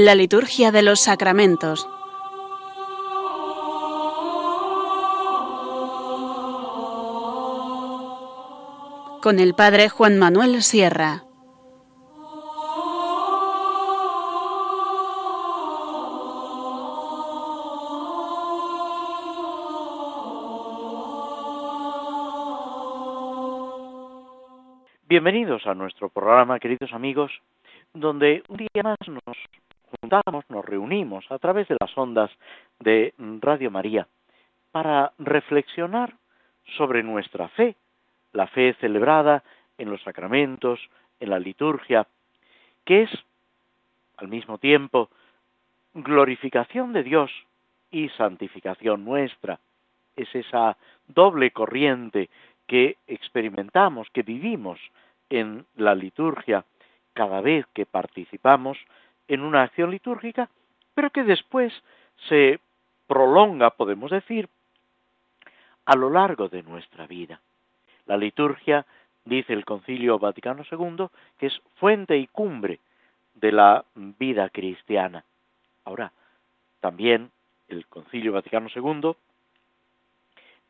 La liturgia de los sacramentos. Con el Padre Juan Manuel Sierra. Bienvenidos a nuestro programa, queridos amigos, donde un día más nos a través de las ondas de Radio María para reflexionar sobre nuestra fe, la fe celebrada en los sacramentos, en la liturgia, que es al mismo tiempo glorificación de Dios y santificación nuestra. Es esa doble corriente que experimentamos, que vivimos en la liturgia cada vez que participamos en una acción litúrgica, pero que después se prolonga, podemos decir, a lo largo de nuestra vida. La liturgia, dice el Concilio Vaticano II, que es fuente y cumbre de la vida cristiana. Ahora, también el Concilio Vaticano II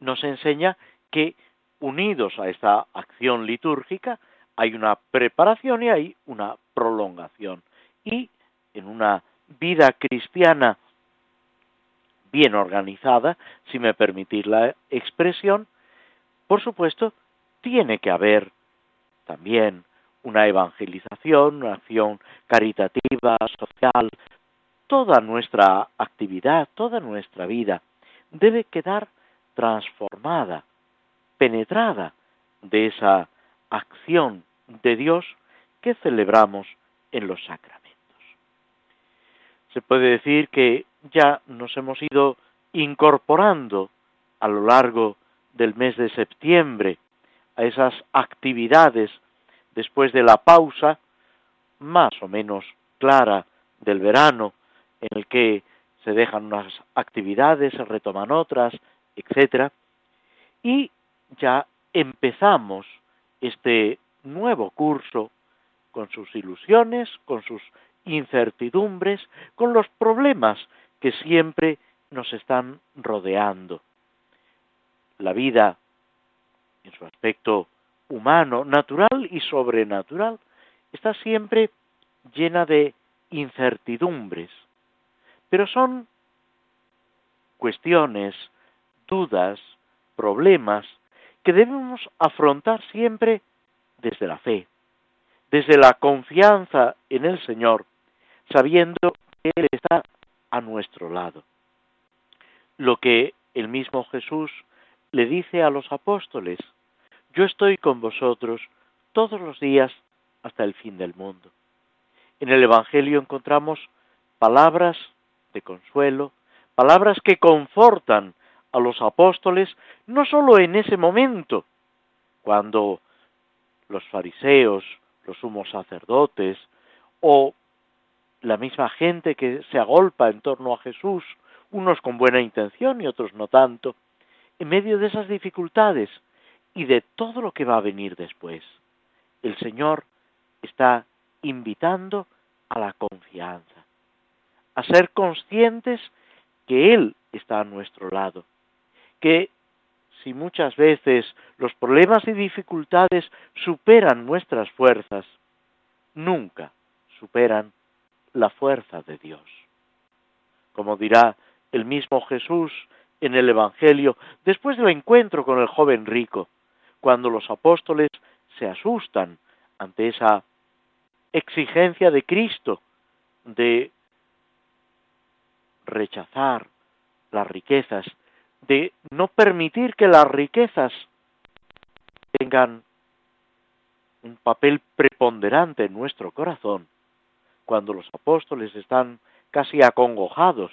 nos enseña que unidos a esta acción litúrgica hay una preparación y hay una prolongación. Y en una vida cristiana bien organizada, si me permitís la expresión, por supuesto, tiene que haber también una evangelización, una acción caritativa, social, toda nuestra actividad, toda nuestra vida debe quedar transformada, penetrada de esa acción de Dios que celebramos en los sacramentos. Se puede decir que ya nos hemos ido incorporando a lo largo del mes de septiembre a esas actividades después de la pausa más o menos clara del verano en el que se dejan unas actividades, se retoman otras, etcétera, y ya empezamos este nuevo curso, con sus ilusiones, con sus incertidumbres, con los problemas que siempre nos están rodeando. La vida, en su aspecto humano, natural y sobrenatural, está siempre llena de incertidumbres, pero son cuestiones, dudas, problemas que debemos afrontar siempre desde la fe, desde la confianza en el Señor, sabiendo que Él está a nuestro lado. Lo que el mismo Jesús le dice a los apóstoles, yo estoy con vosotros todos los días hasta el fin del mundo. En el Evangelio encontramos palabras de consuelo, palabras que confortan a los apóstoles no sólo en ese momento, cuando los fariseos, los sumos sacerdotes, o la misma gente que se agolpa en torno a Jesús, unos con buena intención y otros no tanto, en medio de esas dificultades y de todo lo que va a venir después. El Señor está invitando a la confianza, a ser conscientes que Él está a nuestro lado, que si muchas veces los problemas y dificultades superan nuestras fuerzas, nunca superan la fuerza de Dios. Como dirá el mismo Jesús en el Evangelio después del encuentro con el joven rico, cuando los apóstoles se asustan ante esa exigencia de Cristo de rechazar las riquezas de no permitir que las riquezas tengan un papel preponderante en nuestro corazón, cuando los apóstoles están casi acongojados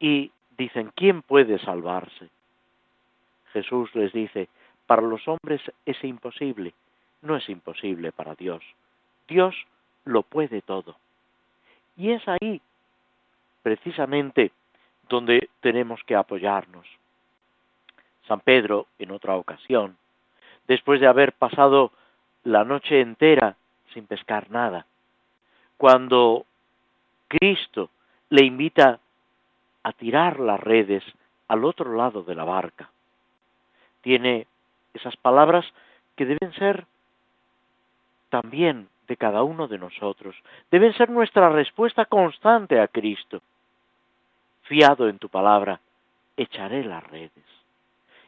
y dicen, ¿quién puede salvarse? Jesús les dice, para los hombres es imposible, no es imposible para Dios. Dios lo puede todo. Y es ahí, precisamente, donde tenemos que apoyarnos. San Pedro, en otra ocasión, después de haber pasado la noche entera sin pescar nada, cuando Cristo le invita a tirar las redes al otro lado de la barca. Tiene esas palabras que deben ser también de cada uno de nosotros, deben ser nuestra respuesta constante a Cristo. Fiado en tu palabra, echaré las redes.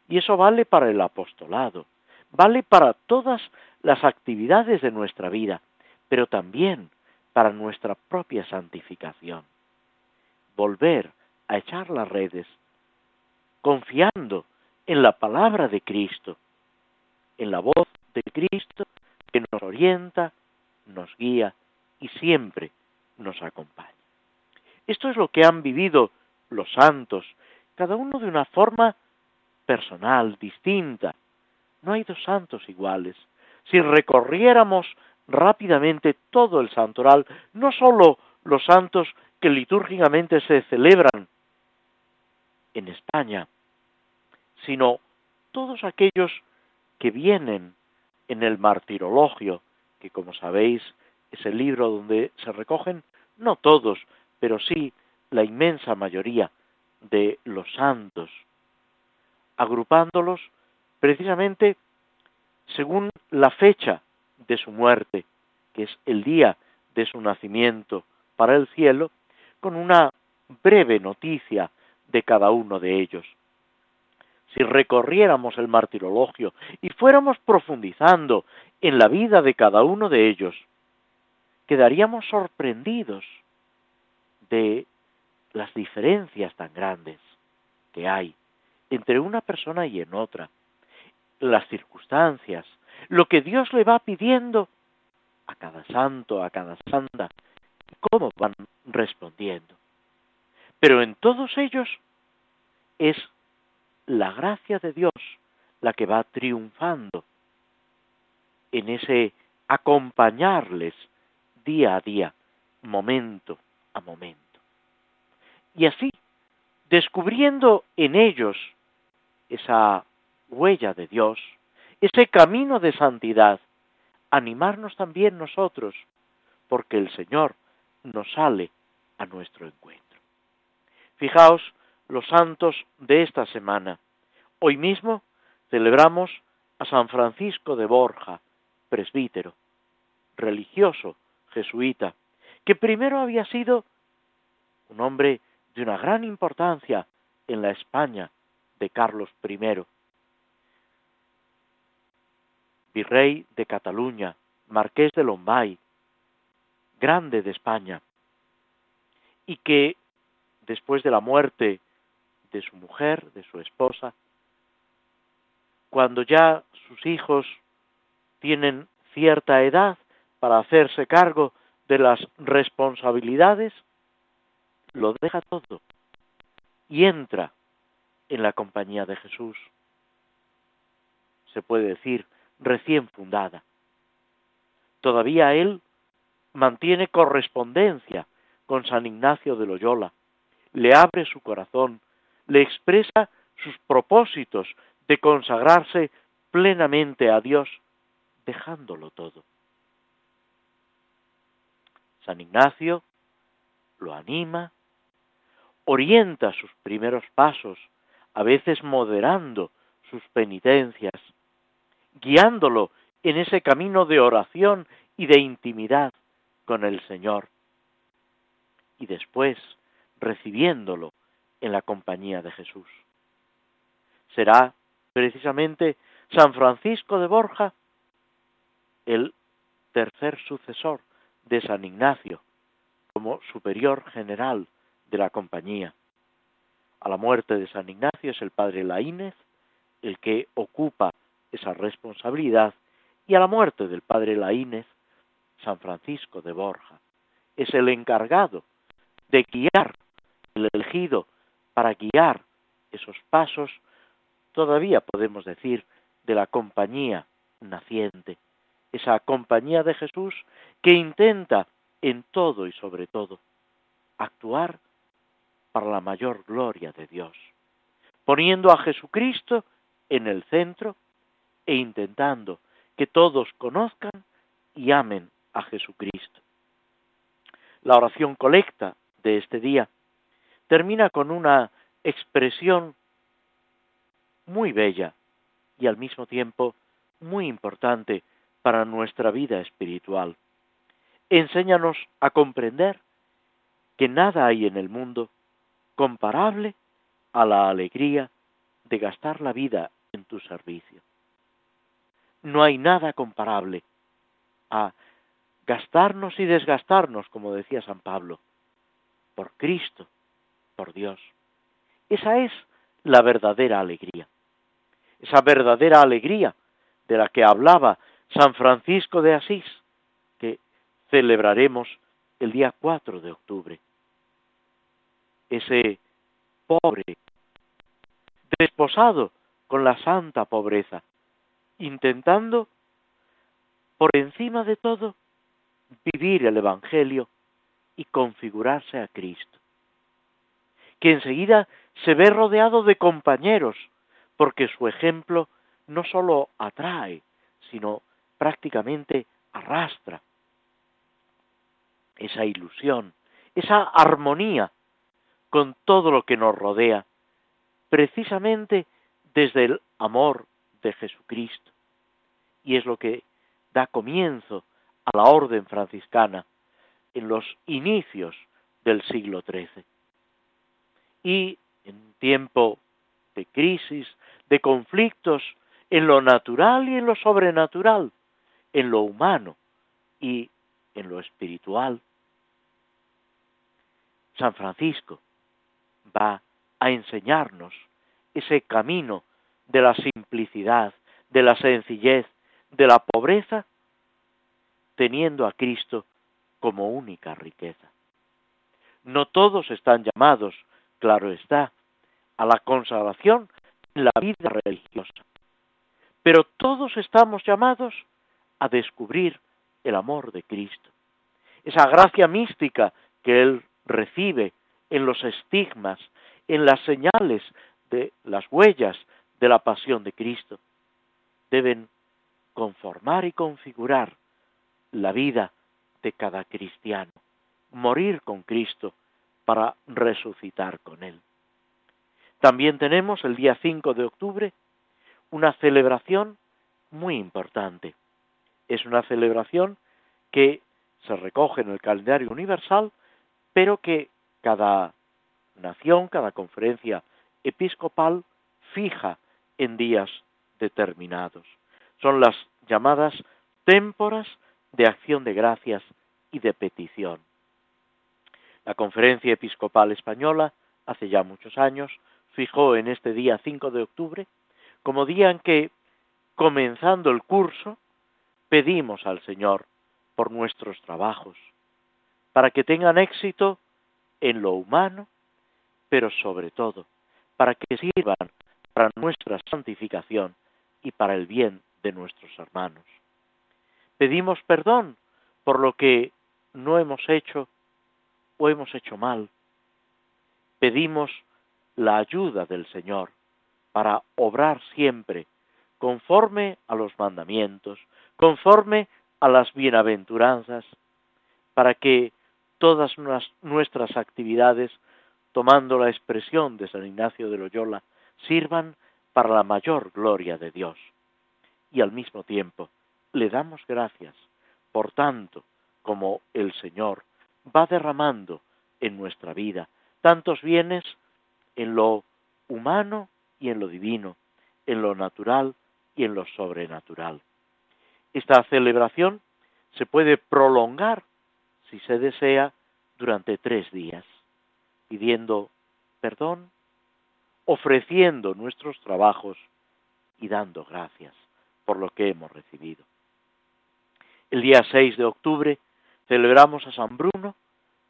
Y eso vale para el apostolado, vale para todas las actividades de nuestra vida, pero también para nuestra propia santificación. Volver a echar las redes, confiando en la palabra de Cristo, en la voz de Cristo que nos orienta, nos guía y siempre nos acompaña. Esto es lo que han vivido los santos, cada uno de una forma personal, distinta. No hay dos santos iguales. Si recorriéramos rápidamente todo el santoral, no sólo los santos que litúrgicamente se celebran en España, sino todos aquellos que vienen en el martirologio, que como sabéis es el libro donde se recogen no todos, pero sí la inmensa mayoría de los santos, agrupándolos precisamente según la fecha de su muerte, que es el día de su nacimiento para el cielo, con una breve noticia de cada uno de ellos. Si recorriéramos el martirologio y fuéramos profundizando en la vida de cada uno de ellos, quedaríamos sorprendidos de las diferencias tan grandes que hay entre una persona y en otra, las circunstancias, lo que Dios le va pidiendo a cada santo, a cada santa, cómo van respondiendo. Pero en todos ellos es la gracia de Dios la que va triunfando en ese acompañarles día a día, momento a momento. Y así, descubriendo en ellos esa huella de Dios, ese camino de santidad, animarnos también nosotros, porque el Señor nos sale a nuestro encuentro. Fijaos los santos de esta semana. Hoy mismo celebramos a San Francisco de Borja, presbítero, religioso, jesuita, que primero había sido un hombre de una gran importancia en la España de Carlos I, virrey de Cataluña, marqués de Lombay, grande de España, y que después de la muerte de su mujer, de su esposa, cuando ya sus hijos tienen cierta edad para hacerse cargo de las responsabilidades, lo deja todo y entra en la compañía de Jesús. Se puede decir recién fundada. Todavía él mantiene correspondencia con San Ignacio de Loyola, le abre su corazón, le expresa sus propósitos de consagrarse plenamente a Dios, dejándolo todo. San Ignacio lo anima, orienta sus primeros pasos, a veces moderando sus penitencias, guiándolo en ese camino de oración y de intimidad con el Señor, y después recibiéndolo en la compañía de Jesús. Será precisamente San Francisco de Borja el tercer sucesor de San Ignacio como superior general de la compañía. A la muerte de San Ignacio es el padre Laínez el que ocupa esa responsabilidad y a la muerte del padre Laínez, San Francisco de Borja. Es el encargado de guiar, el elegido para guiar esos pasos, todavía podemos decir, de la compañía naciente, esa compañía de Jesús que intenta en todo y sobre todo actuar para la mayor gloria de Dios, poniendo a Jesucristo en el centro e intentando que todos conozcan y amen a Jesucristo. la oración colecta de este día termina con una expresión muy bella y al mismo tiempo muy importante para nuestra vida espiritual. Enséñanos a comprender que nada hay en el mundo comparable a la alegría de gastar la vida en tu servicio. No hay nada comparable a gastarnos y desgastarnos, como decía San Pablo, por Cristo, por Dios. Esa es la verdadera alegría. Esa verdadera alegría de la que hablaba San Francisco de Asís, que celebraremos el día 4 de octubre. Ese pobre, desposado con la santa pobreza, intentando, por encima de todo, vivir el Evangelio y configurarse a Cristo. Que enseguida se ve rodeado de compañeros, porque su ejemplo no sólo atrae, sino prácticamente arrastra esa ilusión, esa armonía con todo lo que nos rodea, precisamente desde el amor de Jesucristo. Y es lo que da comienzo a la orden franciscana en los inicios del siglo XIII. Y en tiempo de crisis, de conflictos en lo natural y en lo sobrenatural, en lo humano y en lo espiritual, San Francisco va a enseñarnos ese camino de la simplicidad, de la sencillez, de la pobreza, teniendo a Cristo como única riqueza. No todos están llamados, claro está, a la consagración en la vida religiosa, pero todos estamos llamados a descubrir el amor de Cristo, esa gracia mística que Él recibe en los estigmas, en las señales de las huellas de la pasión de Cristo. Deben conformar y configurar la vida de cada cristiano, morir con Cristo para resucitar con Él. También tenemos el día 5 de octubre una celebración muy importante. Es una celebración que se recoge en el calendario universal, pero que cada nación, cada conferencia episcopal fija en días determinados. Son las llamadas témporas de acción de gracias y de petición. La Conferencia Episcopal Española, hace ya muchos años, fijó en este día 5 de octubre como día en que, comenzando el curso, pedimos al Señor por nuestros trabajos, para que tengan éxito en lo humano, pero sobre todo, para que sirvan para nuestra santificación y para el bien de nuestros hermanos. Pedimos perdón por lo que no hemos hecho o hemos hecho mal. Pedimos la ayuda del Señor para obrar siempre conforme a los mandamientos, conforme a las bienaventuranzas, para que todas nuestras actividades, tomando la expresión de San Ignacio de Loyola, sirvan para la mayor gloria de Dios. Y al mismo tiempo, le damos gracias por tanto como el Señor va derramando en nuestra vida tantos bienes en lo humano y en lo divino, en lo natural y en lo sobrenatural. Esta celebración se puede prolongar, si se desea, durante tres días, pidiendo perdón, ofreciendo nuestros trabajos y dando gracias por lo que hemos recibido. El día 6 de octubre celebramos a San Bruno,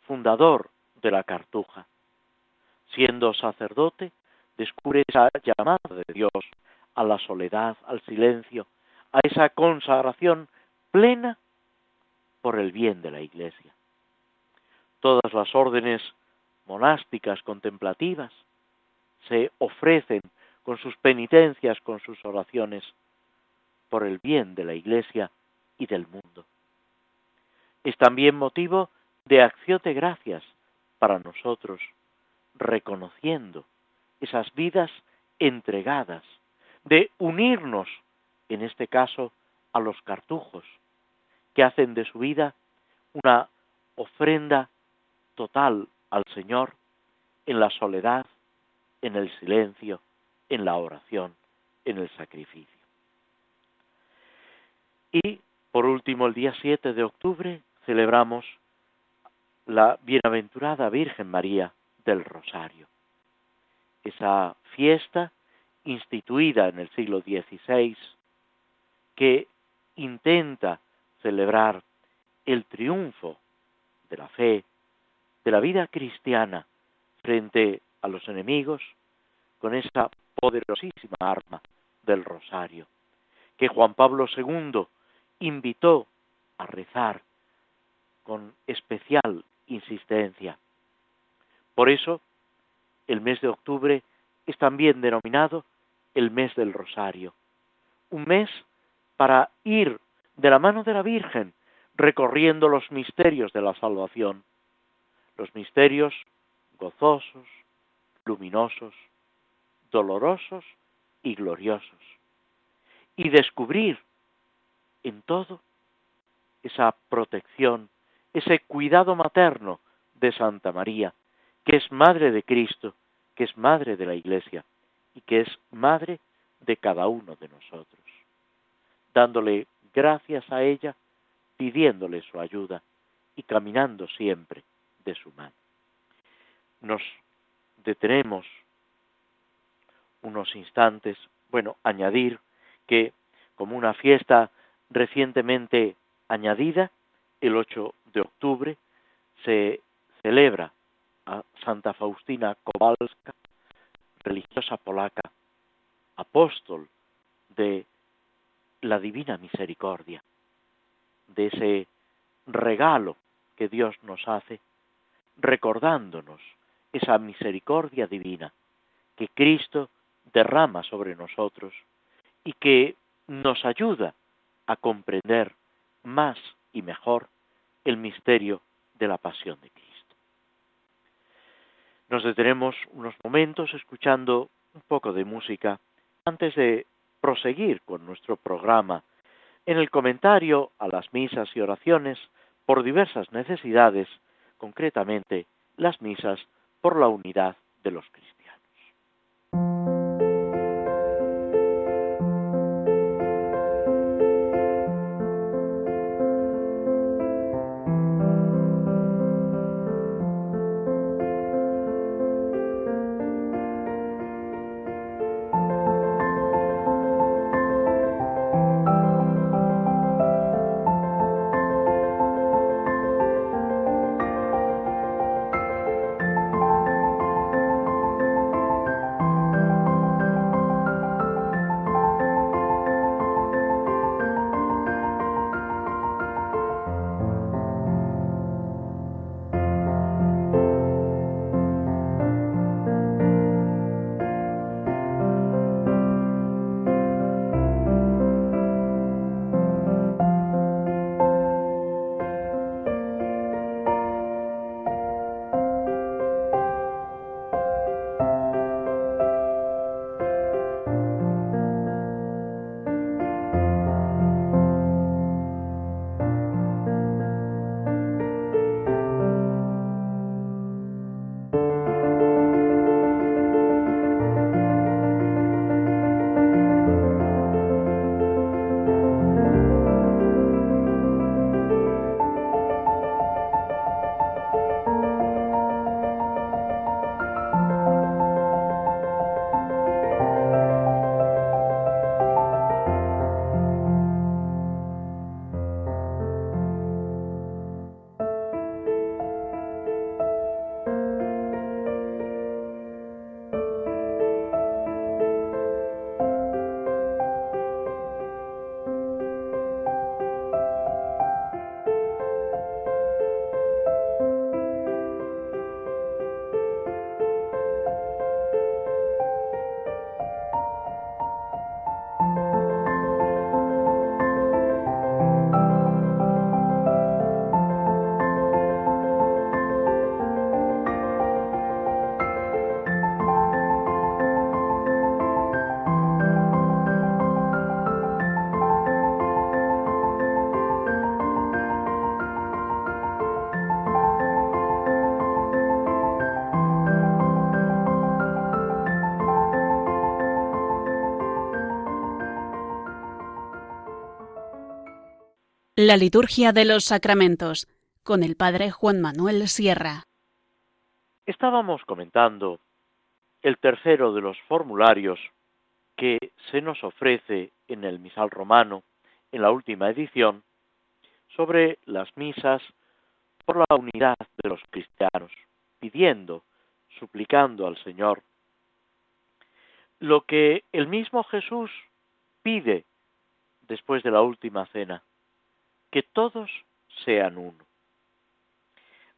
fundador de la Cartuja. Siendo sacerdote, descubre esa llamada de Dios a la soledad, al silencio, a esa consagración plena por el bien de la Iglesia. Todas las órdenes monásticas contemplativas se ofrecen con sus penitencias, con sus oraciones, por el bien de la Iglesia y del mundo. Es también motivo de acción de gracias para nosotros, reconociendo esas vidas entregadas, de unirnos, en este caso, a los cartujos, que hacen de su vida una ofrenda total al Señor en la soledad, en el silencio, en la oración, en el sacrificio. Y, por último, el día 7 de octubre celebramos la bienaventurada Virgen María del Rosario. Esa fiesta instituida en el siglo XVI que intenta celebrar el triunfo de la fe, de la vida cristiana frente a los enemigos con esa poderosísima arma del rosario, que Juan Pablo II invitó a rezar con especial insistencia. Por eso, el mes de octubre es también denominado el mes del rosario, un mes para ir de la mano de la Virgen recorriendo los misterios de la salvación, los misterios gozosos, luminosos, dolorosos y gloriosos, y descubrir en todo esa protección, ese cuidado materno de Santa María, que es madre de Cristo, que es madre de la Iglesia y que es madre de cada uno de nosotros, dándole gracias a ella, pidiéndole su ayuda y caminando siempre de su mano. Nos detenemos unos instantes, bueno, añadir que como una fiesta recientemente añadida, el 8 de octubre se celebra a Santa Faustina Kowalska, religiosa polaca, apóstol de la divina misericordia, de ese regalo que Dios nos hace, recordándonos esa misericordia divina que Cristo derrama sobre nosotros y que nos ayuda a comprender más y mejor el misterio de la pasión de Cristo. Nos detenemos unos momentos escuchando un poco de música antes de proseguir con nuestro programa en el comentario a las misas y oraciones por diversas necesidades, concretamente las misas por la unidad de los cristianos. La liturgia de los sacramentos con el Padre Juan Manuel Sierra. Estábamos comentando el tercero de los formularios que se nos ofrece en el misal romano, en la última edición, sobre las misas por la unidad de los cristianos, pidiendo, suplicando al Señor lo que el mismo Jesús pide después de la última cena, que todos sean uno.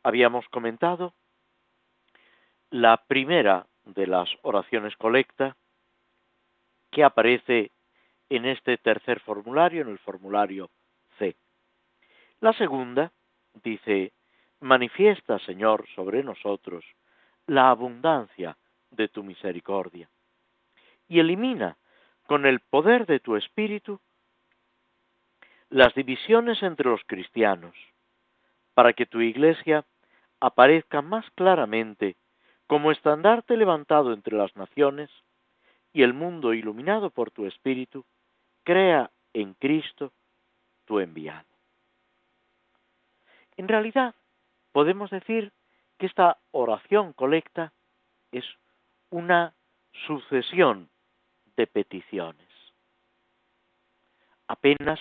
Habíamos comentado la primera de las oraciones colecta que aparece en este tercer formulario, en el formulario C. La segunda dice, manifiesta, Señor, sobre nosotros la abundancia de tu misericordia y elimina con el poder de tu espíritu las divisiones entre los cristianos, para que tu iglesia aparezca más claramente como estandarte levantado entre las naciones y el mundo iluminado por tu espíritu crea en Cristo tu enviado. En realidad, podemos decir que esta oración colecta es una sucesión de peticiones. Apenas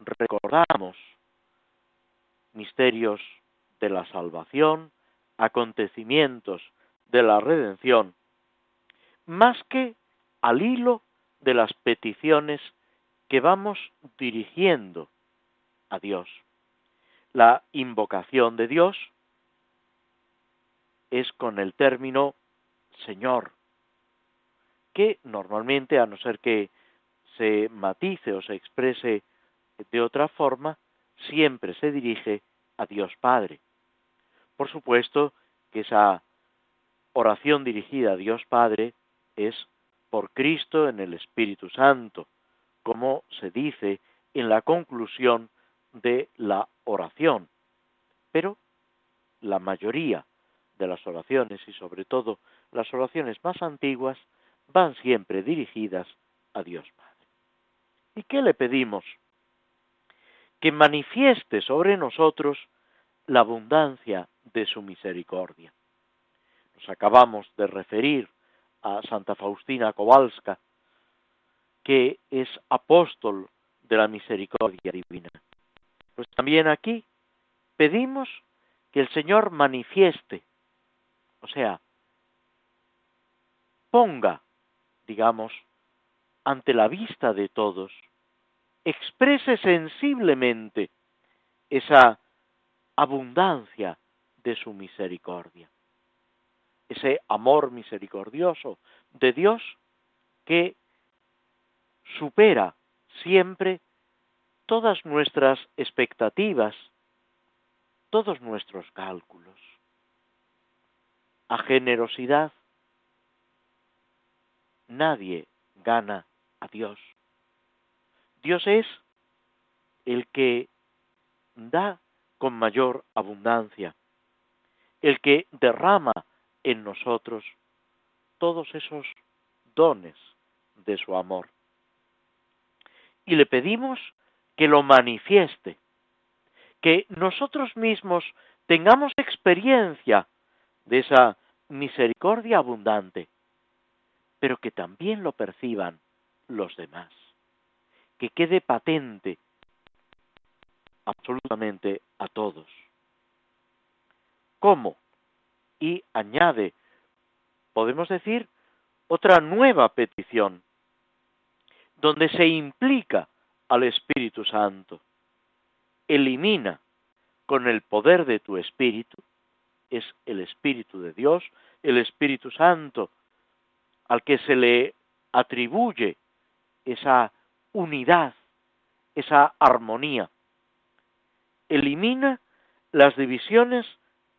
recordamos misterios de la salvación, acontecimientos de la redención, más que al hilo de las peticiones que vamos dirigiendo a Dios. La invocación de Dios es con el término Señor, que normalmente, a no ser que se matice o se exprese de otra forma, siempre se dirige a Dios Padre. Por supuesto que esa oración dirigida a Dios Padre es por Cristo en el Espíritu Santo, como se dice en la conclusión de la oración. Pero la mayoría de las oraciones y sobre todo las oraciones más antiguas van siempre dirigidas a Dios Padre. ¿Y qué le pedimos? Que manifieste sobre nosotros la abundancia de su misericordia. Nos acabamos de referir a Santa Faustina Kowalska, que es apóstol de la misericordia divina. Pues también aquí pedimos que el Señor manifieste, o sea, ponga digamos, ante la vista de todos, exprese sensiblemente esa abundancia de su misericordia, ese amor misericordioso de Dios que supera siempre todas nuestras expectativas, todos nuestros cálculos. A generosidad nadie gana a Dios. Dios es el que da con mayor abundancia, el que derrama en nosotros todos esos dones de su amor. Y le pedimos que lo manifieste, que nosotros mismos tengamos experiencia de esa misericordia abundante, pero que también lo perciban los demás, que quede patente absolutamente a todos. ¿Cómo? Y añade, podemos decir, otra nueva petición, donde se implica al Espíritu Santo. Elimina con el poder de tu Espíritu, es el Espíritu de Dios, el Espíritu Santo, al que se le atribuye esa unidad, esa armonía. Elimina las divisiones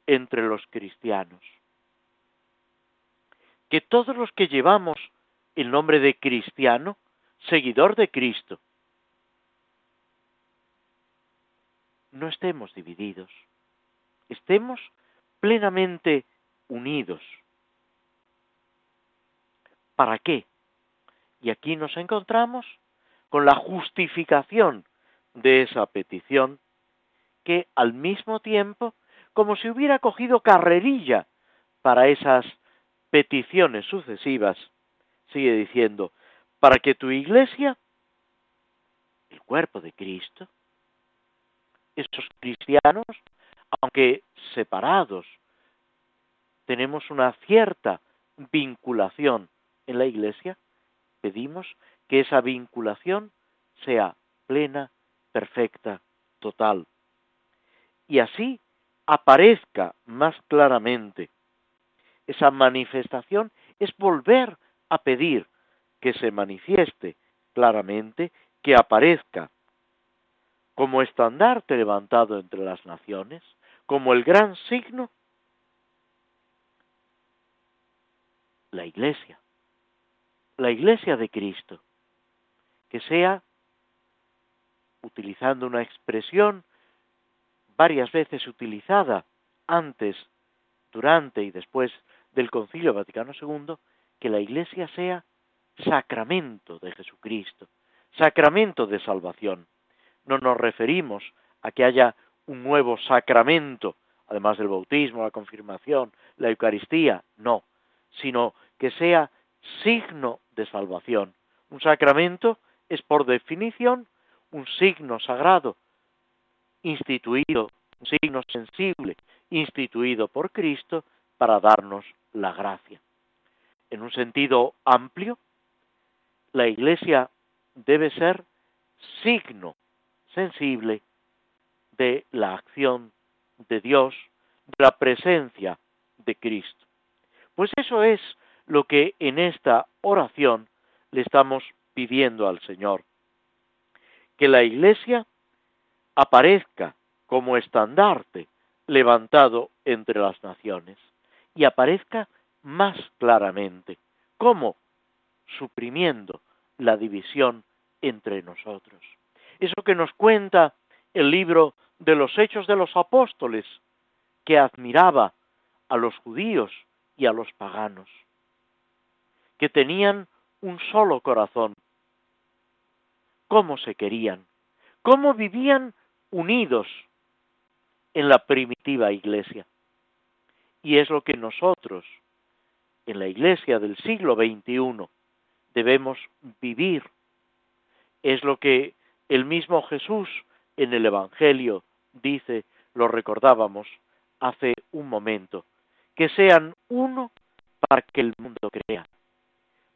entre los cristianos. Que todos los que llevamos el nombre de cristiano, seguidor de Cristo, no estemos divididos, estemos plenamente unidos. ¿Para qué? Y aquí nos encontramos con la justificación de esa petición que al mismo tiempo, como si hubiera cogido carrerilla para esas peticiones sucesivas, sigue diciendo, para que tu iglesia, el cuerpo de Cristo, esos cristianos, aunque separados, tenemos una cierta vinculación en la iglesia, pedimos que esa vinculación sea plena, perfecta, total. Y así aparezca más claramente. Esa manifestación es volver a pedir que se manifieste claramente, que aparezca como estandarte levantado entre las naciones, como el gran signo, la iglesia, la iglesia de Cristo, que sea, utilizando una expresión varias veces utilizada antes, durante y después del Concilio Vaticano II, que la iglesia sea sacramento de Jesucristo, sacramento de salvación. No nos referimos a que haya un nuevo sacramento, además del bautismo, la confirmación, la Eucaristía, no, sino que sea signo de salvación. Un sacramento es por definición un signo sagrado, instituido, un signo sensible, instituido por Cristo para darnos la gracia. En un sentido amplio, la Iglesia debe ser signo sensible de la acción de Dios, de la presencia de Cristo. Pues eso es lo que en esta oración le estamos pidiendo al Señor. Que la Iglesia aparezca como estandarte levantado entre las naciones y aparezca más claramente. ¿Cómo? Suprimiendo la división entre nosotros. Eso que nos cuenta el libro de los Hechos de los Apóstoles, que admiraba a los judíos y a los paganos, que tenían un solo corazón. ¿Cómo se querían? ¿Cómo vivían unidos en la primitiva iglesia? Y es lo que nosotros, en la iglesia del siglo XXI, debemos vivir. Es lo que el mismo Jesús en el Evangelio dice, lo recordábamos hace un momento, que sean uno para que el mundo crea,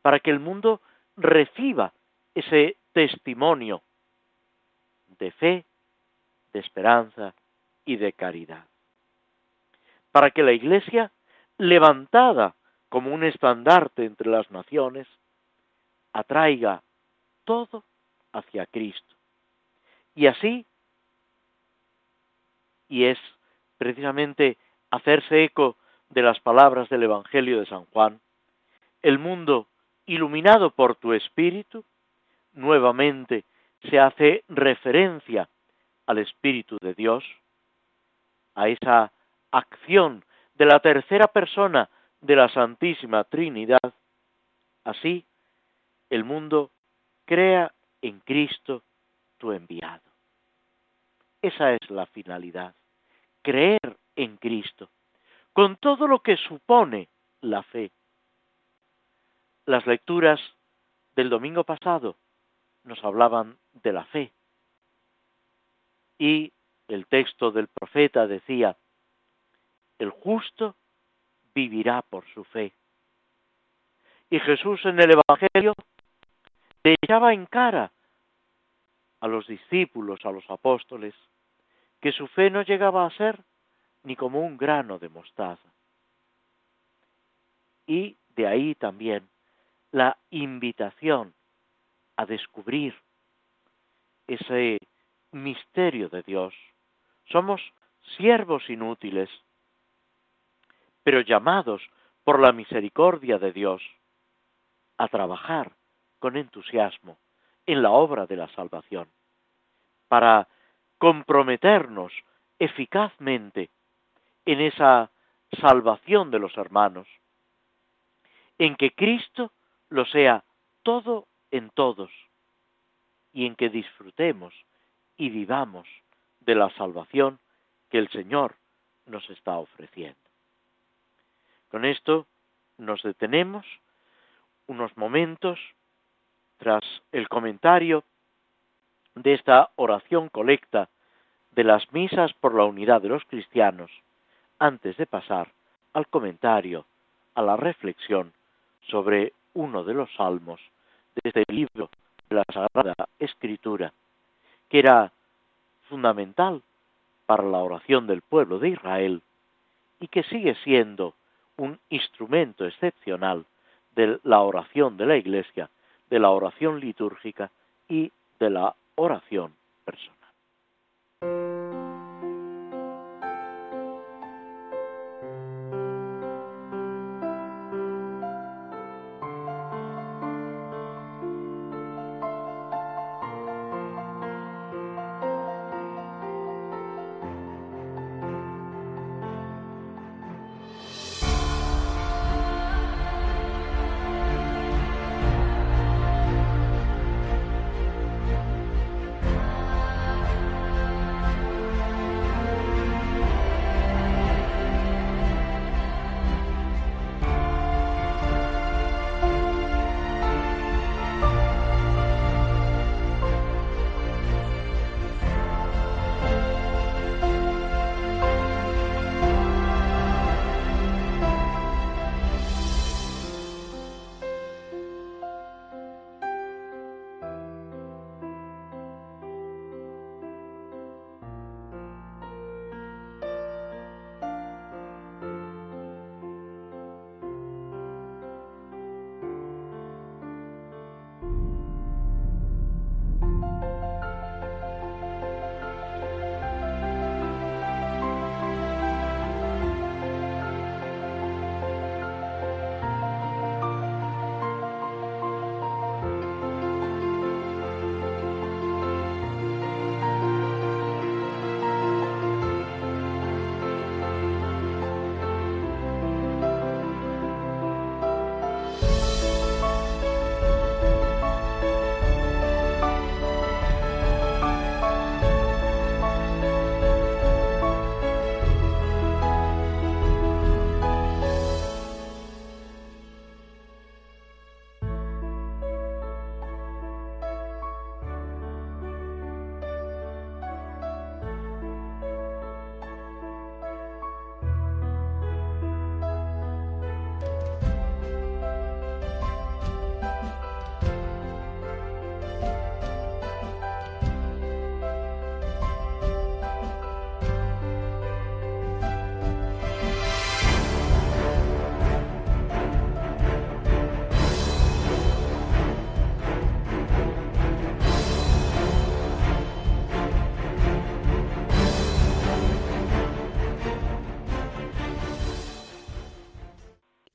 para que el mundo reciba ese testimonio de fe, de esperanza y de caridad. Para que la Iglesia, levantada como un estandarte entre las naciones, atraiga todo hacia Cristo. Y así y es precisamente hacerse eco de las palabras del Evangelio de San Juan, el mundo iluminado por tu Espíritu, nuevamente se hace referencia al Espíritu de Dios, a esa acción de la tercera persona de la Santísima Trinidad, así el mundo crea en Cristo tu enviado. Esa es la finalidad creer en Cristo, con todo lo que supone la fe. Las lecturas del domingo pasado nos hablaban de la fe y el texto del profeta decía, el justo vivirá por su fe. Y Jesús en el Evangelio le echaba en cara a los discípulos, a los apóstoles, que su fe no llegaba a ser ni como un grano de mostaza. Y de ahí también la invitación a descubrir ese misterio de Dios. Somos siervos inútiles, pero llamados por la misericordia de Dios a trabajar con entusiasmo en la obra de la salvación, para comprometernos eficazmente en esa salvación de los hermanos, en que Cristo lo sea todo en todos y en que disfrutemos y vivamos de la salvación que el Señor nos está ofreciendo. Con esto nos detenemos unos momentos tras el comentario de esta oración colecta de las misas por la unidad de los cristianos, antes de pasar al comentario, a la reflexión sobre uno de los salmos de este libro de la Sagrada Escritura, que era fundamental para la oración del pueblo de Israel y que sigue siendo un instrumento excepcional de la oración de la Iglesia, de la oración litúrgica y de la oración personal.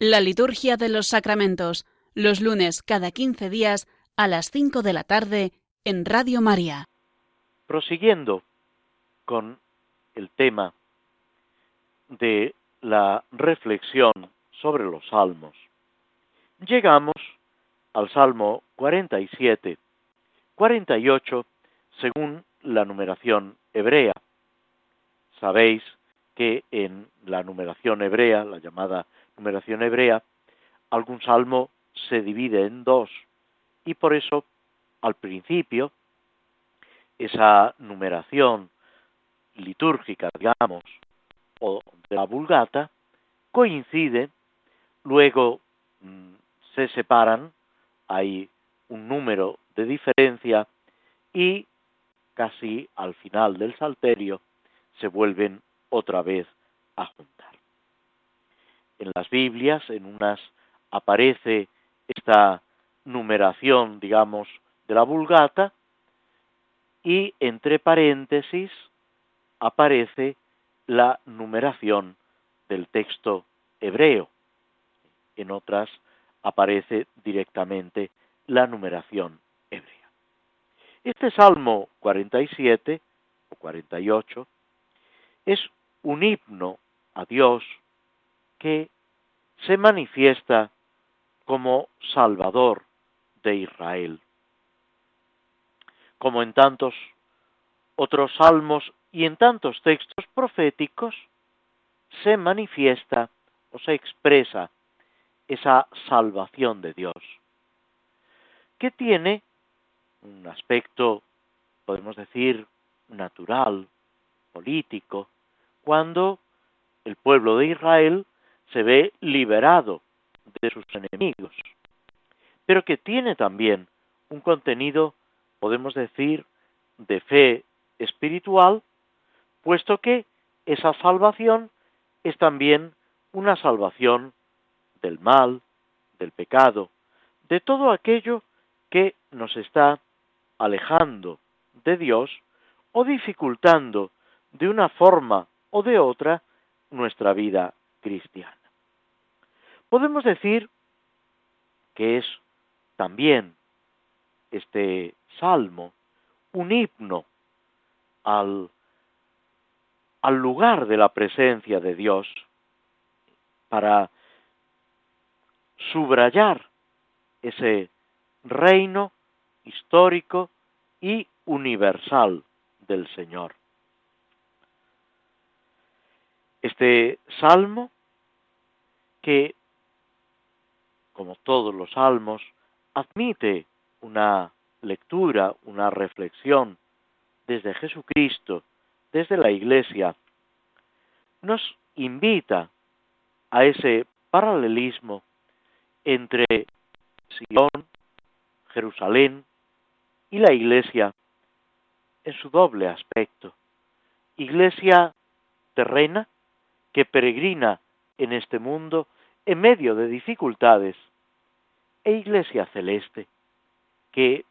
La liturgia de los sacramentos, los lunes cada 15 días a las 5 de la tarde en Radio María. Prosiguiendo con el tema de la reflexión sobre los salmos, llegamos al Salmo 47, 48 según la numeración hebrea. Sabéis que en la numeración hebrea, la llamada numeración hebrea, algún salmo se divide en dos. Y por eso al principio esa numeración litúrgica, digamos, o de la vulgata, coincide, luego mm, se separan, hay un número de diferencia y casi al final del salterio se vuelven otra vez a juntar en las Biblias, en unas aparece esta numeración, digamos, de la vulgata, y entre paréntesis aparece la numeración del texto hebreo. En otras aparece directamente la numeración hebrea. Este Salmo 47 o 48 es un himno a Dios que se manifiesta como Salvador de Israel. Como en tantos otros salmos y en tantos textos proféticos se manifiesta o se expresa esa salvación de Dios, que tiene un aspecto, podemos decir, natural, político, cuando el pueblo de Israel se ve liberado de sus enemigos, pero que tiene también un contenido, podemos decir, de fe espiritual, puesto que esa salvación es también una salvación del mal, del pecado, de todo aquello que nos está alejando de Dios o dificultando de una forma o de otra nuestra vida cristiana. Podemos decir que es también este salmo un himno al, lugar de la presencia de Dios para subrayar ese reino histórico y universal del Señor. Este salmo, que, como todos los salmos, admite una lectura, una reflexión desde Jesucristo, desde la Iglesia, nos invita a ese paralelismo entre Sion, Jerusalén y la Iglesia en su doble aspecto. Iglesia terrena que peregrina en este mundo en medio de dificultades e Iglesia celeste que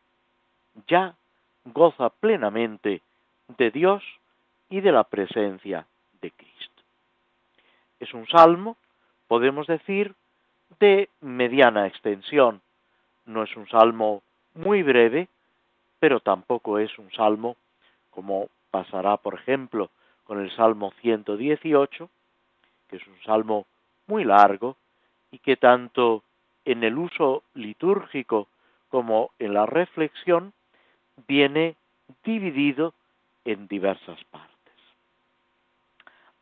ya goza plenamente de Dios y de la presencia de Cristo. Es un salmo, podemos decir, de mediana extensión. No es un salmo muy breve, pero tampoco es un salmo como pasará, por ejemplo, con el Salmo 118, que es un salmo muy largo y que tanto en el uso litúrgico como en la reflexión viene dividido en diversas partes.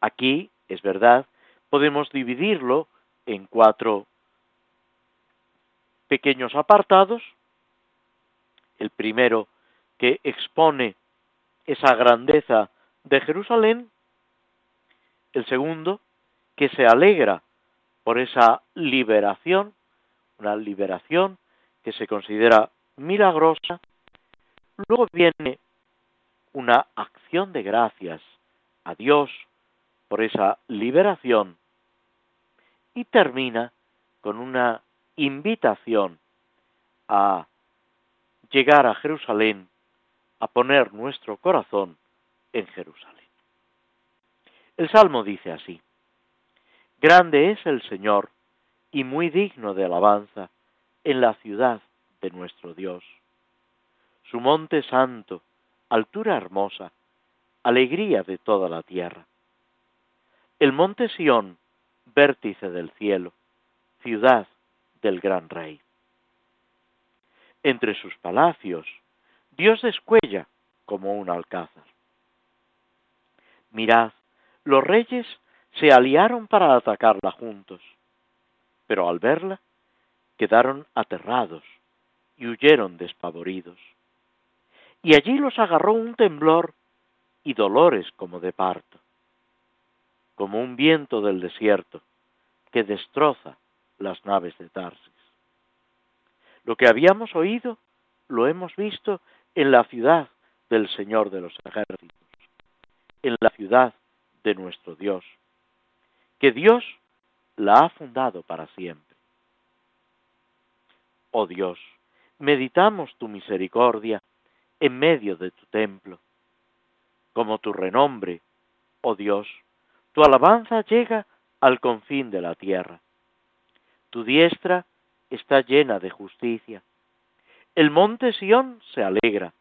Aquí, es verdad, podemos dividirlo en cuatro pequeños apartados. El primero que expone esa grandeza de Jerusalén. El segundo que se alegra por esa liberación, una liberación que se considera milagrosa. Luego viene una acción de gracias a Dios por esa liberación y termina con una invitación a llegar a Jerusalén, a poner nuestro corazón en Jerusalén. El Salmo dice así, Grande es el Señor y muy digno de alabanza en la ciudad de nuestro Dios. Su monte santo, altura hermosa, alegría de toda la tierra. El monte Sión, vértice del cielo, ciudad del gran rey. Entre sus palacios, Dios descuella como un alcázar. Mirad, los reyes se aliaron para atacarla juntos, pero al verla quedaron aterrados y huyeron despavoridos. Y allí los agarró un temblor y dolores como de parto, como un viento del desierto que destroza las naves de Tarsis. Lo que habíamos oído lo hemos visto en la ciudad del Señor de los ejércitos, en la ciudad de nuestro Dios, que Dios la ha fundado para siempre oh Dios, meditamos tu misericordia en medio de tu templo. Como tu renombre, oh Dios, tu alabanza llega al confín de la tierra. Tu diestra está llena de justicia. El monte Sión se alegra.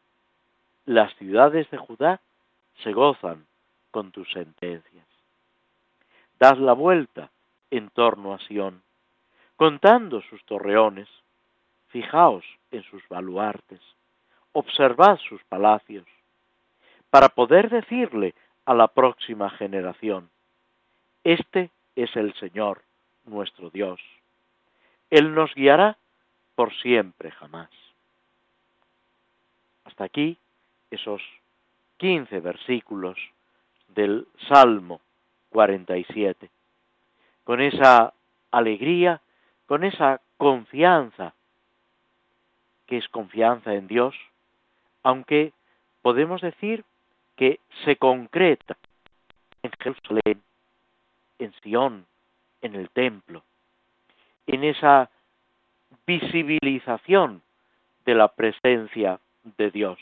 Las ciudades de Judá se gozan con tus sentencias. Das la vuelta en torno a Sión, contando sus torreones Fijaos en sus baluartes, observad sus palacios. para poder decirle a la próxima generación, este es el Señor, nuestro Dios. Él nos guiará por siempre jamás. Hasta aquí esos 15 versículos del Salmo 47. Con esa alegría, con esa confianza, que es confianza en Dios, aunque podemos decir que se concreta en Jerusalén, en Sion, en el templo, en esa visibilización de la presencia de Dios.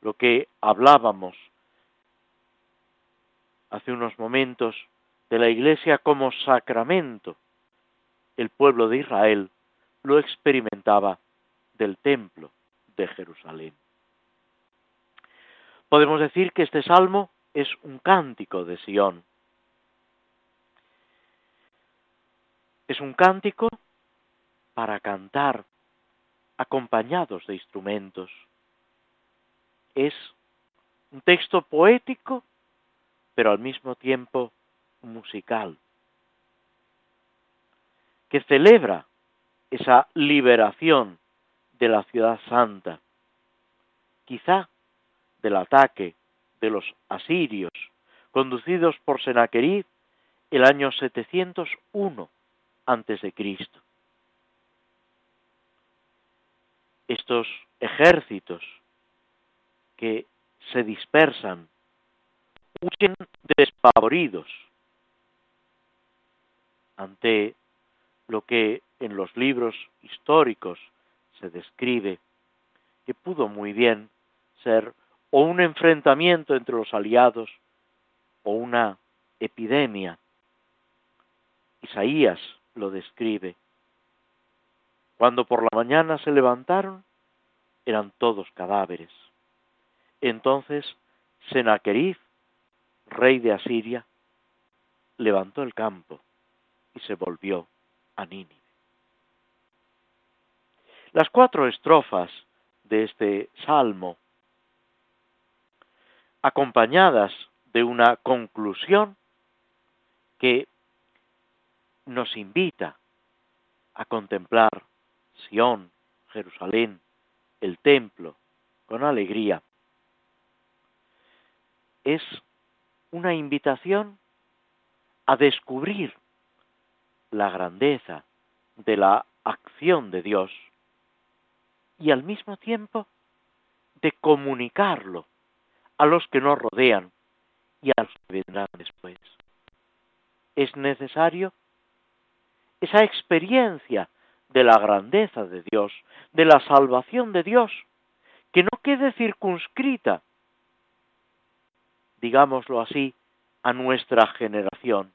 Lo que hablábamos hace unos momentos de la Iglesia como sacramento, el pueblo de Israel lo experimentaba del templo de Jerusalén. Podemos decir que este salmo es un cántico de Sión. Es un cántico para cantar acompañados de instrumentos. Es un texto poético, pero al mismo tiempo musical, que celebra esa liberación de la ciudad santa, quizá del ataque de los asirios, conducidos por Senaquerib el año 701 antes de Cristo. Estos ejércitos que se dispersan, huyen despavoridos ante lo que en los libros históricos se describe, que pudo muy bien ser o un enfrentamiento entre los aliados o una epidemia. Isaías lo describe. Cuando por la mañana se levantaron, eran todos cadáveres. Entonces Senaquerib, rey de Asiria, levantó el campo y se volvió a Nínive. Las cuatro estrofas de este salmo acompañadas de una conclusión que nos invita a contemplar Sión, Jerusalén, el templo, con alegría. Es una invitación a descubrir la grandeza de la acción de Dios y al mismo tiempo de comunicarlo a los que nos rodean y a los que vendrán después. Es necesario esa experiencia de la grandeza de Dios, de la salvación de Dios, que no quede circunscrita, digámoslo así, a nuestra generación,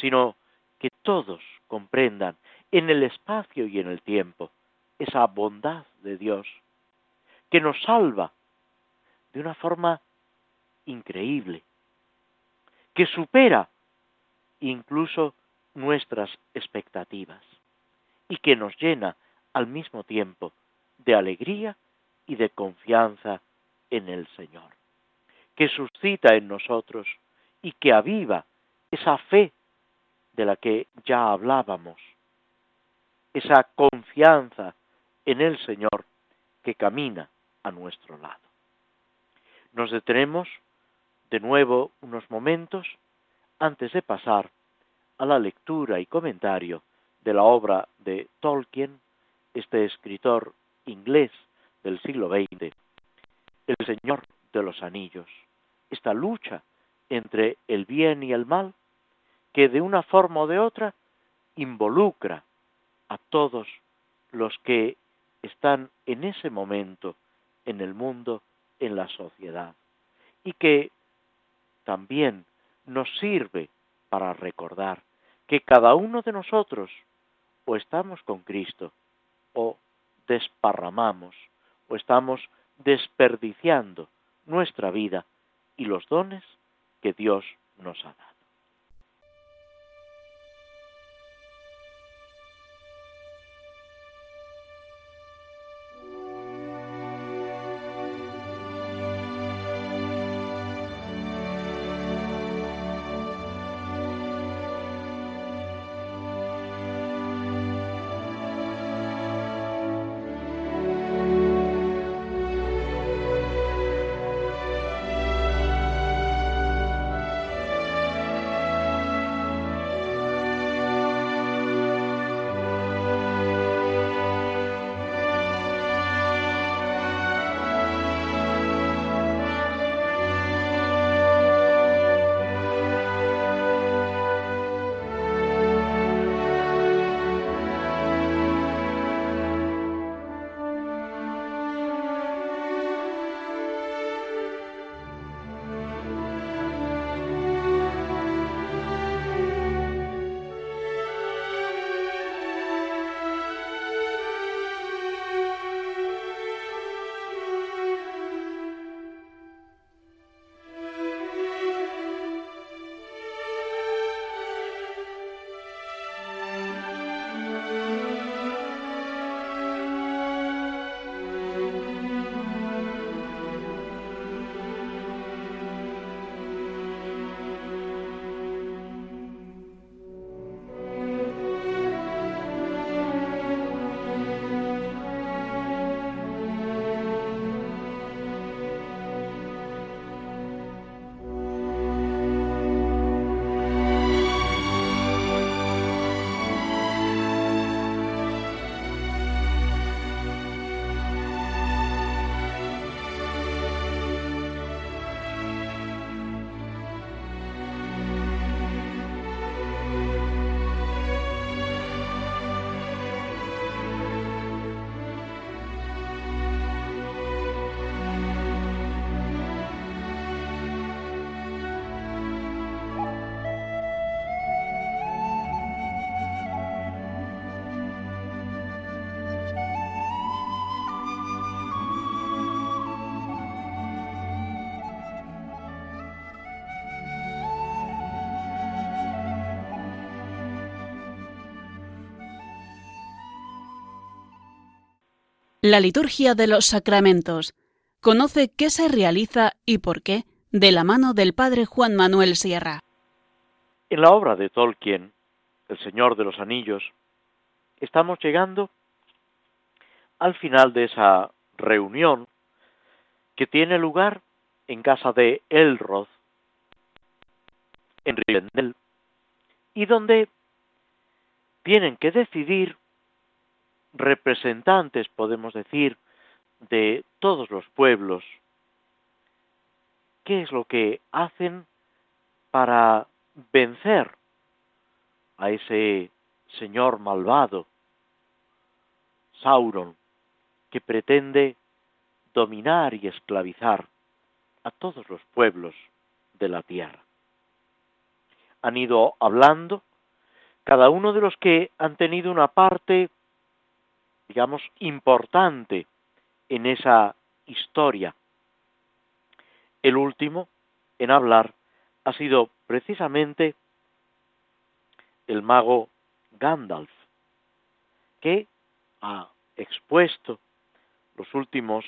sino que todos comprendan en el espacio y en el tiempo esa bondad de Dios, que nos salva de una forma increíble, que supera incluso nuestras expectativas y que nos llena al mismo tiempo de alegría y de confianza en el Señor, que suscita en nosotros y que aviva esa fe de la que ya hablábamos, esa confianza en el Señor que camina a nuestro lado. Nos detenemos de nuevo unos momentos antes de pasar a la lectura y comentario de la obra de Tolkien, este escritor inglés del siglo XX, El Señor de los Anillos, esta lucha entre el bien y el mal que de una forma o de otra involucra a todos los que están en ese momento en el mundo, en la sociedad, y que también nos sirve para recordar que cada uno de nosotros o estamos con Cristo o desparramamos o estamos desperdiciando nuestra vida y los dones que Dios nos ha dado. La liturgia de los sacramentos. Conoce qué se realiza y por qué de la mano del padre Juan Manuel Sierra. En la obra de Tolkien, El Señor de los Anillos, estamos llegando al final de esa reunión que tiene lugar en casa de Elrod, en Rivendell, y donde tienen que decidir representantes, podemos decir, de todos los pueblos, qué es lo que hacen para vencer a ese señor malvado, Sauron, que pretende dominar y esclavizar a todos los pueblos de la tierra. Han ido hablando cada uno de los que han tenido una parte digamos, importante en esa historia. El último en hablar ha sido precisamente el mago Gandalf, que ha expuesto los últimos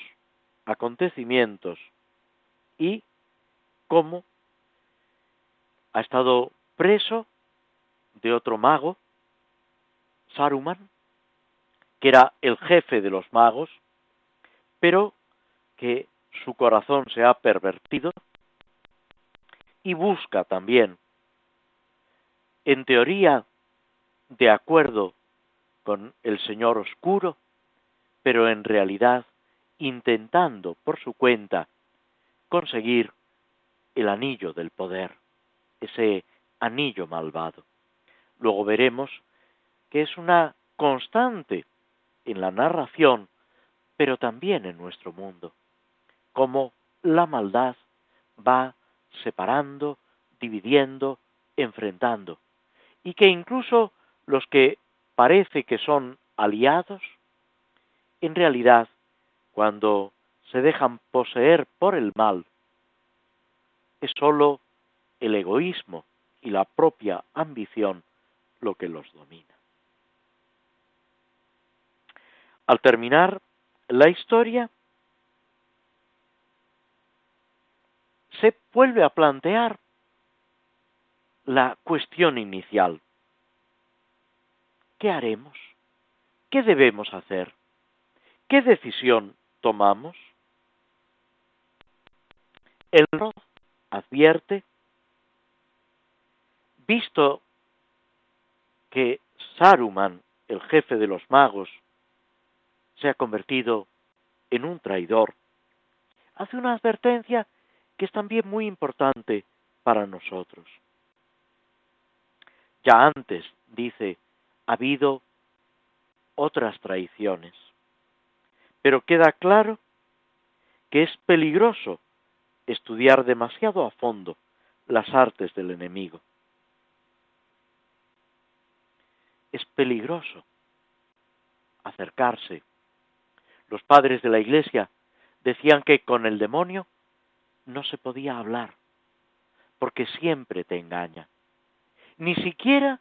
acontecimientos y cómo ha estado preso de otro mago, Saruman, que era el jefe de los magos, pero que su corazón se ha pervertido y busca también, en teoría, de acuerdo con el Señor Oscuro, pero en realidad intentando por su cuenta conseguir el anillo del poder, ese anillo malvado. Luego veremos que es una constante en la narración, pero también en nuestro mundo, cómo la maldad va separando, dividiendo, enfrentando, y que incluso los que parece que son aliados, en realidad, cuando se dejan poseer por el mal, es sólo el egoísmo y la propia ambición lo que los domina. Al terminar la historia, se vuelve a plantear la cuestión inicial. ¿Qué haremos? ¿Qué debemos hacer? ¿Qué decisión tomamos? El advierte, visto que Saruman, el jefe de los magos, se ha convertido en un traidor, hace una advertencia que es también muy importante para nosotros. Ya antes, dice, ha habido otras traiciones, pero queda claro que es peligroso estudiar demasiado a fondo las artes del enemigo. Es peligroso acercarse los padres de la Iglesia decían que con el demonio no se podía hablar, porque siempre te engaña. Ni siquiera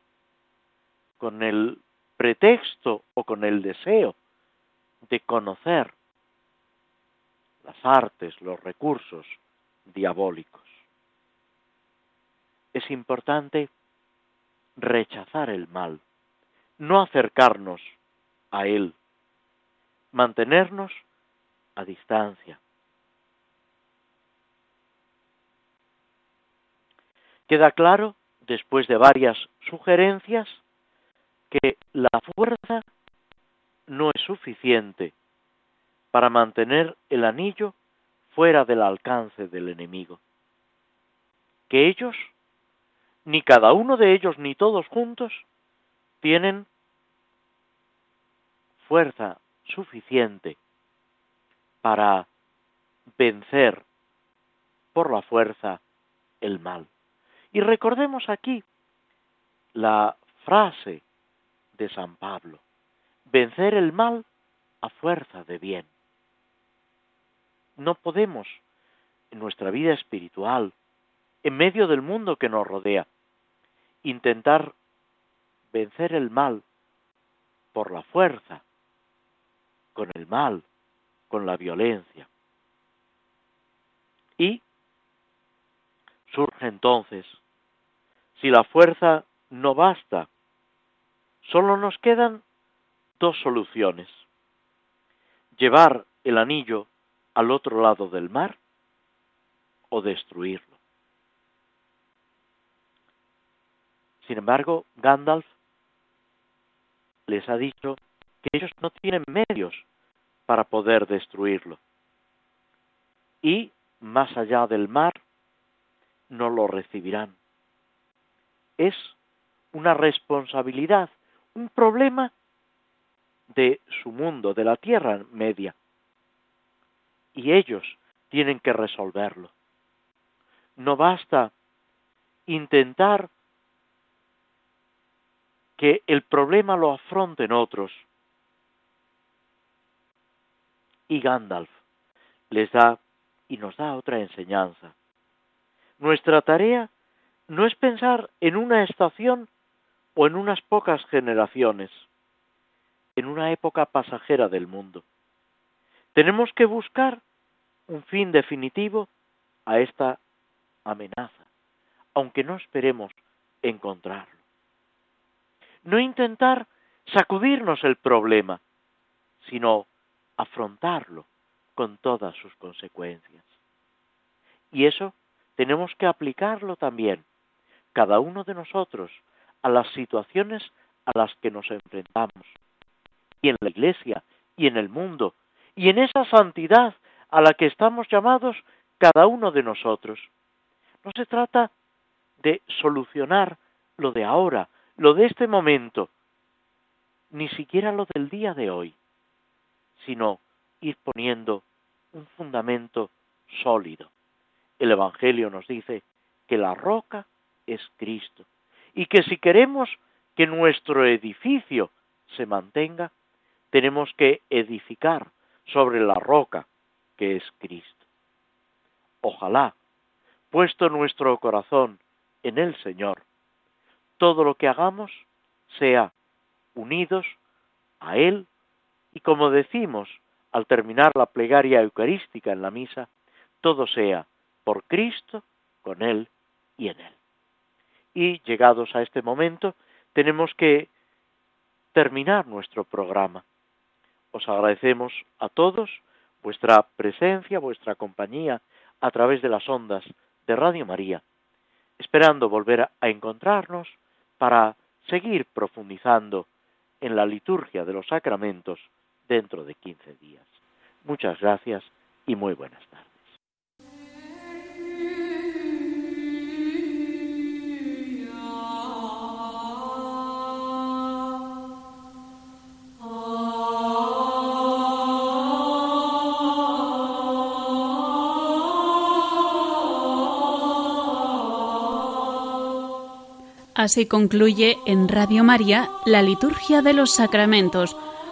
con el pretexto o con el deseo de conocer las artes, los recursos diabólicos. Es importante rechazar el mal, no acercarnos a él, mantenernos a distancia. Queda claro, después de varias sugerencias, que la fuerza no es suficiente para mantener el anillo fuera del alcance del enemigo. Que ellos, ni cada uno de ellos, ni todos juntos, tienen fuerza suficiente para vencer por la fuerza el mal. Y recordemos aquí la frase de San Pablo, vencer el mal a fuerza de bien. No podemos en nuestra vida espiritual, en medio del mundo que nos rodea, intentar vencer el mal por la fuerza, con el mal, con la violencia. Y surge entonces, si la fuerza no basta, solo nos quedan dos soluciones. Llevar el anillo al otro lado del mar o destruirlo. Sin embargo, Gandalf les ha dicho que ellos no tienen medios para poder destruirlo. Y más allá del mar no lo recibirán. Es una responsabilidad, un problema de su mundo, de la Tierra Media. Y ellos tienen que resolverlo. No basta intentar que el problema lo afronten otros. Y Gandalf les da y nos da otra enseñanza. Nuestra tarea no es pensar en una estación o en unas pocas generaciones, en una época pasajera del mundo. Tenemos que buscar un fin definitivo a esta amenaza, aunque no esperemos encontrarlo. No intentar sacudirnos el problema, sino afrontarlo con todas sus consecuencias. Y eso tenemos que aplicarlo también, cada uno de nosotros, a las situaciones a las que nos enfrentamos, y en la Iglesia, y en el mundo, y en esa santidad a la que estamos llamados cada uno de nosotros. No se trata de solucionar lo de ahora, lo de este momento, ni siquiera lo del día de hoy, sino ir poniendo un fundamento sólido. El Evangelio nos dice que la roca es Cristo y que si queremos que nuestro edificio se mantenga, tenemos que edificar sobre la roca que es Cristo. Ojalá, puesto nuestro corazón en el Señor, todo lo que hagamos sea unidos a Él y como decimos al terminar la plegaria eucarística en la misa, todo sea por Cristo, con Él y en Él. Y llegados a este momento, tenemos que terminar nuestro programa. Os agradecemos a todos vuestra presencia, vuestra compañía a través de las ondas de Radio María, esperando volver a encontrarnos para seguir profundizando en la liturgia de los sacramentos dentro de 15 días. Muchas gracias y muy buenas tardes. Así concluye en Radio María la Liturgia de los Sacramentos